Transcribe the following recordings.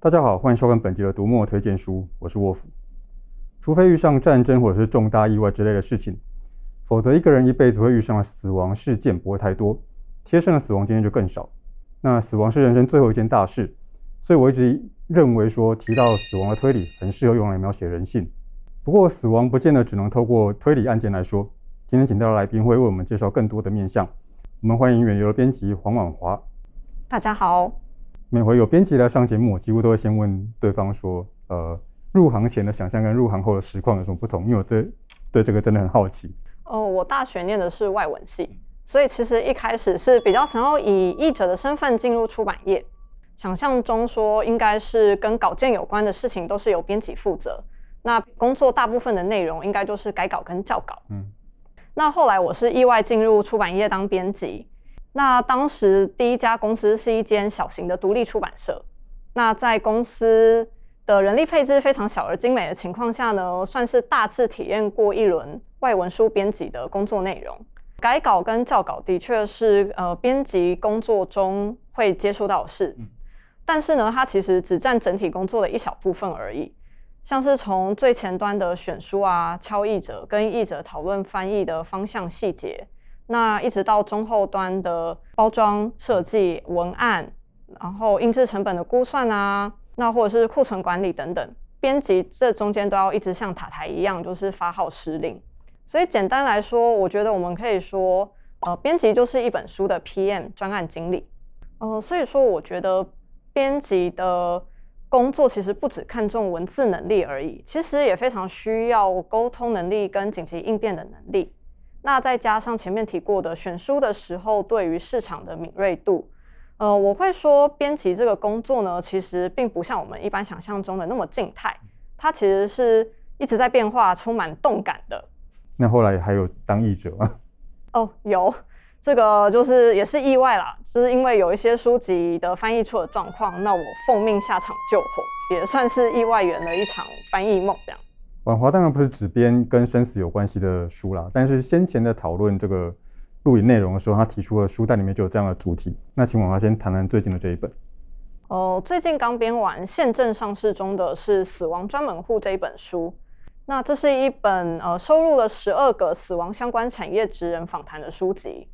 大家好，欢迎收看本集的读墨推荐书，我是沃夫。除非遇上战争或者是重大意外之类的事情，否则一个人一辈子会遇上的死亡事件不会太多，贴身的死亡经验就更少。那死亡是人生最后一件大事，所以我一直认为说提到死亡的推理很适合用来描写人性。不过死亡不见得只能透过推理案件来说。今天请到的来宾会为我们介绍更多的面向。我们欢迎远流的编辑黄婉华。大家好。每回有编辑来上节目，我几乎都会先问对方说：“呃，入行前的想象跟入行后的实况有什么不同？”因为我对对这个真的很好奇。哦，我大学念的是外文系，所以其实一开始是比较想要以译者的身份进入出版业，想象中说应该是跟稿件有关的事情都是由编辑负责，那工作大部分的内容应该就是改稿跟校稿。嗯，那后来我是意外进入出版业当编辑。那当时第一家公司是一间小型的独立出版社。那在公司的人力配置非常小而精美的情况下呢，算是大致体验过一轮外文书编辑的工作内容。改稿跟校稿的确是呃编辑工作中会接触到的事，但是呢，它其实只占整体工作的一小部分而已。像是从最前端的选书啊、敲译者跟译者讨论翻译的方向细节。那一直到中后端的包装设计、文案，然后印制成本的估算啊，那或者是库存管理等等，编辑这中间都要一直像塔台一样，就是发号施令。所以简单来说，我觉得我们可以说，呃，编辑就是一本书的 PM 专案经理。呃，所以说我觉得编辑的工作其实不只看重文字能力而已，其实也非常需要沟通能力跟紧急应变的能力。那再加上前面提过的选书的时候，对于市场的敏锐度，呃，我会说编辑这个工作呢，其实并不像我们一般想象中的那么静态，它其实是一直在变化，充满动感的。那后来还有当译者吗？哦，有，这个就是也是意外啦，就是因为有一些书籍的翻译出了状况，那我奉命下场救火，也算是意外圆了一场翻译梦这样。婉华当然不是只编跟生死有关系的书啦，但是先前的讨论这个录影内容的时候，他提出了书单里面就有这样的主题。那请婉华先谈谈最近的这一本。哦，最近刚编完，现正上市中的是《死亡专门户》这一本书。那这是一本呃收录了十二个死亡相关产业职人访谈的书籍，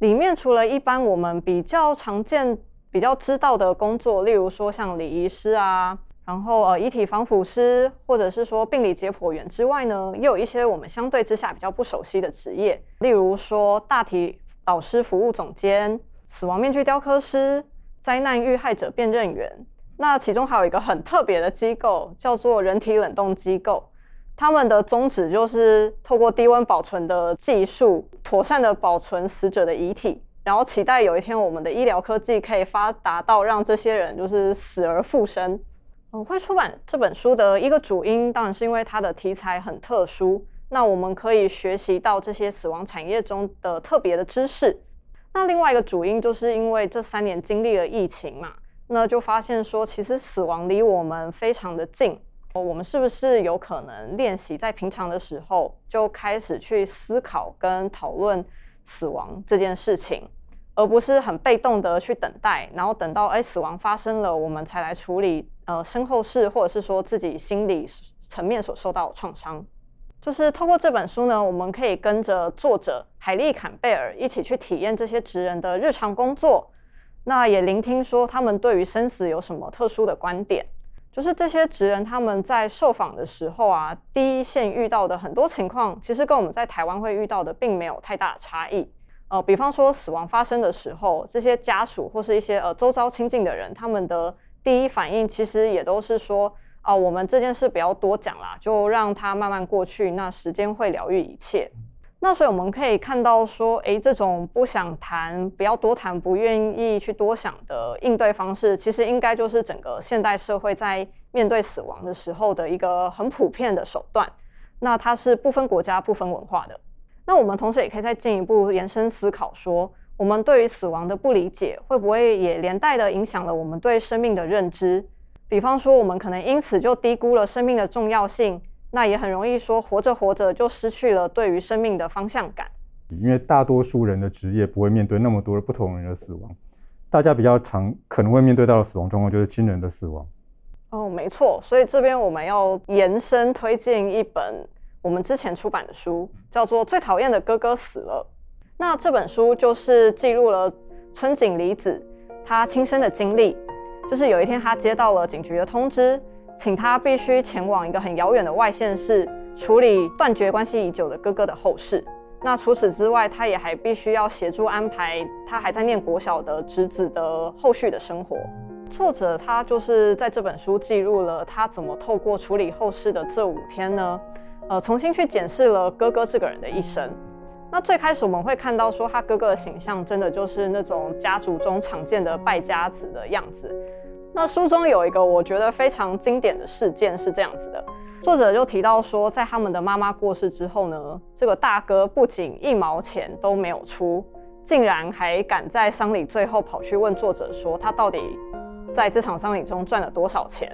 里面除了一般我们比较常见、比较知道的工作，例如说像礼仪师啊。然后呃，遗体防腐师或者是说病理解剖员之外呢，又有一些我们相对之下比较不熟悉的职业，例如说大体老师服务总监、死亡面具雕刻师、灾难遇害者辨认员。那其中还有一个很特别的机构，叫做人体冷冻机构，他们的宗旨就是透过低温保存的技术，妥善的保存死者的遗体，然后期待有一天我们的医疗科技可以发达到让这些人就是死而复生。我会出版这本书的一个主因，当然是因为它的题材很特殊。那我们可以学习到这些死亡产业中的特别的知识。那另外一个主因，就是因为这三年经历了疫情嘛，那就发现说，其实死亡离我们非常的近。我们是不是有可能练习在平常的时候就开始去思考跟讨论死亡这件事情？而不是很被动的去等待，然后等到哎死亡发生了，我们才来处理呃身后事，或者是说自己心理层面所受到的创伤。就是透过这本书呢，我们可以跟着作者海莉·坎贝尔一起去体验这些职人的日常工作，那也聆听说他们对于生死有什么特殊的观点。就是这些职人他们在受访的时候啊，第一线遇到的很多情况，其实跟我们在台湾会遇到的并没有太大的差异。呃，比方说死亡发生的时候，这些家属或是一些呃周遭亲近的人，他们的第一反应其实也都是说，啊、呃，我们这件事不要多讲啦，就让它慢慢过去，那时间会疗愈一切。那所以我们可以看到说，诶，这种不想谈、不要多谈、不愿意去多想的应对方式，其实应该就是整个现代社会在面对死亡的时候的一个很普遍的手段。那它是不分国家、不分文化的。那我们同时也可以再进一步延伸思考，说我们对于死亡的不理解，会不会也连带的影响了我们对生命的认知？比方说，我们可能因此就低估了生命的重要性，那也很容易说活着活着就失去了对于生命的方向感。因为大多数人的职业不会面对那么多的不同人的死亡，大家比较常可能会面对到的死亡状况就是亲人的死亡。哦，没错，所以这边我们要延伸推荐一本我们之前出版的书，叫做《最讨厌的哥哥死了》。那这本书就是记录了村井离子他亲身的经历，就是有一天他接到了警局的通知，请他必须前往一个很遥远的外县市处理断绝关系已久的哥哥的后事。那除此之外，他也还必须要协助安排他还在念国小的侄子的后续的生活。作者他就是在这本书记录了他怎么透过处理后事的这五天呢，呃，重新去检视了哥哥这个人的一生。那最开始我们会看到说他哥哥的形象真的就是那种家族中常见的败家子的样子。那书中有一个我觉得非常经典的事件是这样子的，作者就提到说，在他们的妈妈过世之后呢，这个大哥不仅一毛钱都没有出，竟然还敢在丧礼最后跑去问作者说他到底。在这场丧礼中赚了多少钱？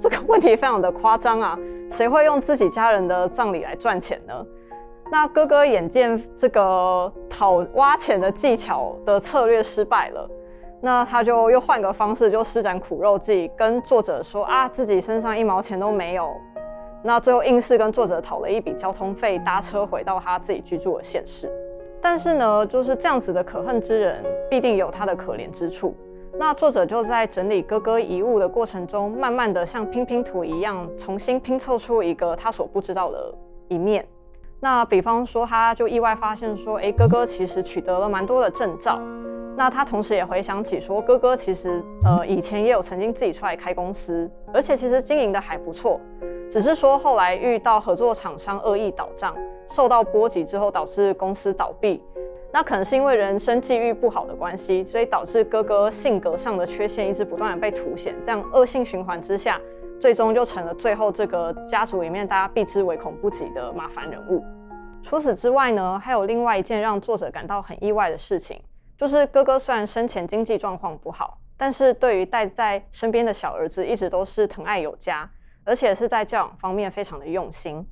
这个问题非常的夸张啊！谁会用自己家人的葬礼来赚钱呢？那哥哥眼见这个讨挖钱的技巧的策略失败了，那他就又换个方式，就施展苦肉计，跟作者说啊，自己身上一毛钱都没有。那最后硬是跟作者讨了一笔交通费，搭车回到他自己居住的县市。但是呢，就是这样子的可恨之人，必定有他的可怜之处。那作者就在整理哥哥遗物的过程中，慢慢的像拼拼图一样，重新拼凑出一个他所不知道的一面。那比方说，他就意外发现说，哎，哥哥其实取得了蛮多的证照。那他同时也回想起说，哥哥其实呃以前也有曾经自己出来开公司，而且其实经营的还不错，只是说后来遇到合作厂商恶意倒账，受到波及之后导致公司倒闭。那可能是因为人生际遇不好的关系，所以导致哥哥性格上的缺陷一直不断的被凸显，这样恶性循环之下，最终就成了最后这个家族里面大家避之唯恐不及的麻烦人物。除此之外呢，还有另外一件让作者感到很意外的事情，就是哥哥虽然生前经济状况不好，但是对于带在身边的小儿子一直都是疼爱有加，而且是在教养方面非常的用心。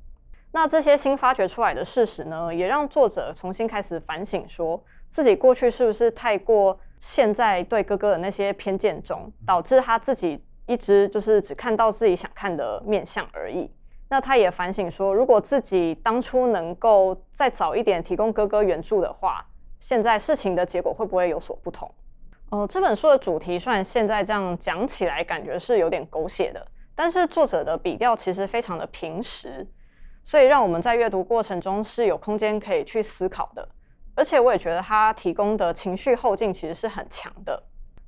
那这些新发掘出来的事实呢，也让作者重新开始反省，说自己过去是不是太过陷在对哥哥的那些偏见中，导致他自己一直就是只看到自己想看的面相而已。那他也反省说，如果自己当初能够再早一点提供哥哥援助的话，现在事情的结果会不会有所不同？哦、呃，这本书的主题虽然现在这样讲起来感觉是有点狗血的，但是作者的笔调其实非常的平实。所以让我们在阅读过程中是有空间可以去思考的，而且我也觉得他提供的情绪后劲其实是很强的。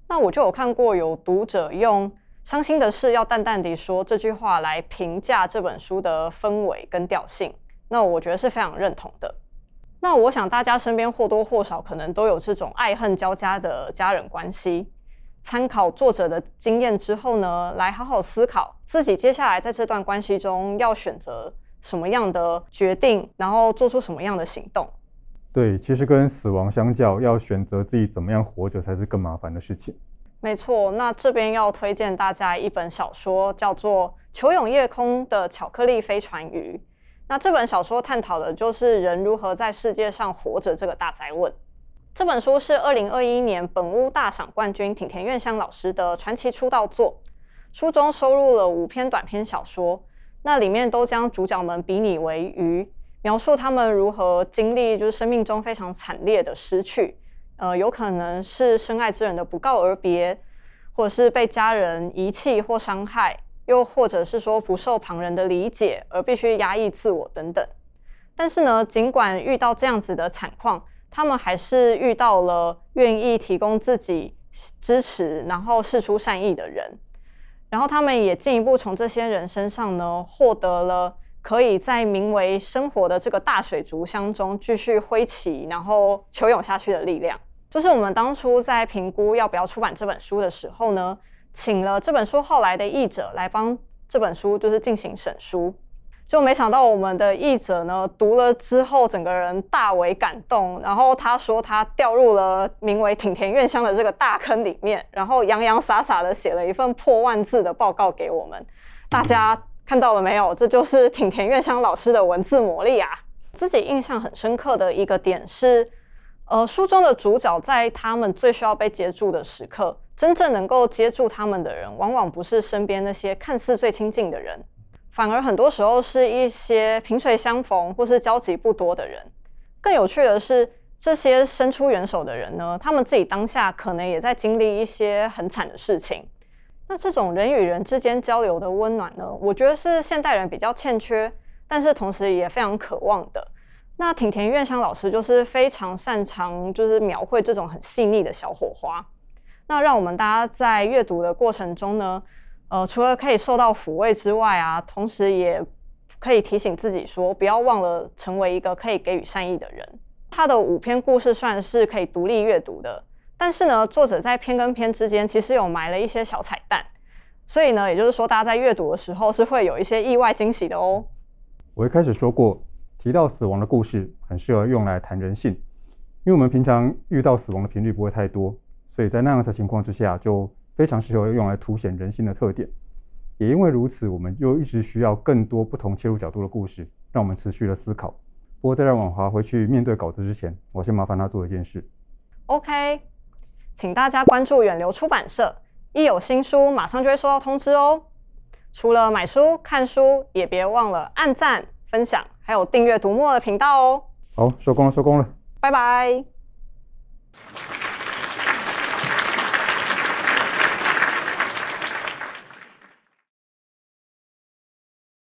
那我就有看过有读者用“伤心的事要淡淡地说”这句话来评价这本书的氛围跟调性，那我觉得是非常认同的。那我想大家身边或多或少可能都有这种爱恨交加的家人关系，参考作者的经验之后呢，来好好思考自己接下来在这段关系中要选择什么样的决定，然后做出什么样的行动？对，其实跟死亡相较，要选择自己怎么样活着才是更麻烦的事情。没错，那这边要推荐大家一本小说，叫做《球涌夜空的巧克力飞船鱼》。那这本小说探讨的就是人如何在世界上活着这个大灾问。这本书是二零二一年本屋大赏冠军挺田院香老师的传奇出道作，书中收录了五篇短篇小说。那里面都将主角们比拟为鱼，描述他们如何经历就是生命中非常惨烈的失去，呃，有可能是深爱之人的不告而别，或者是被家人遗弃或伤害，又或者是说不受旁人的理解而必须压抑自我等等。但是呢，尽管遇到这样子的惨况，他们还是遇到了愿意提供自己支持，然后释出善意的人。然后他们也进一步从这些人身上呢，获得了可以在名为生活的这个大水族箱中继续挥起，然后求泳下去的力量。就是我们当初在评估要不要出版这本书的时候呢，请了这本书后来的译者来帮这本书就是进行审书。就没想到我们的译者呢，读了之后整个人大为感动，然后他说他掉入了名为挺田院香的这个大坑里面，然后洋洋洒洒的写了一份破万字的报告给我们。大家看到了没有？这就是挺田院香老师的文字魔力啊！自己印象很深刻的一个点是，呃，书中的主角在他们最需要被接住的时刻，真正能够接住他们的人，往往不是身边那些看似最亲近的人，反而很多时候是一些萍水相逢或是交集不多的人。更有趣的是，这些伸出援手的人呢，他们自己当下可能也在经历一些很惨的事情。那这种人与人之间交流的温暖呢，我觉得是现代人比较欠缺，但是同时也非常渴望的。那町田院香老师就是非常擅长，就是描绘这种很细腻的小火花。那让我们大家在阅读的过程中呢，呃，除了可以受到抚慰之外啊，同时也可以提醒自己说，不要忘了成为一个可以给予善意的人。他的五篇故事算是可以独立阅读的，但是呢，作者在篇跟篇之间其实有埋了一些小彩蛋，所以呢，也就是说，大家在阅读的时候是会有一些意外惊喜的哦。我一开始说过。提到死亡的故事，很适合用来谈人性，因为我们平常遇到死亡的频率不会太多，所以在那样的情况之下，就非常适合用来凸显人性的特点。也因为如此，我们又一直需要更多不同切入角度的故事，让我们持续的思考。不过，在让婉华回去面对稿子之前，我先麻烦她做一件事。OK，请大家关注远流出版社，一有新书马上就会收到通知哦。除了买书、看书，也别忘了按赞、分享。还有订阅读墨的频道哦。好，收工了，收工了，拜拜。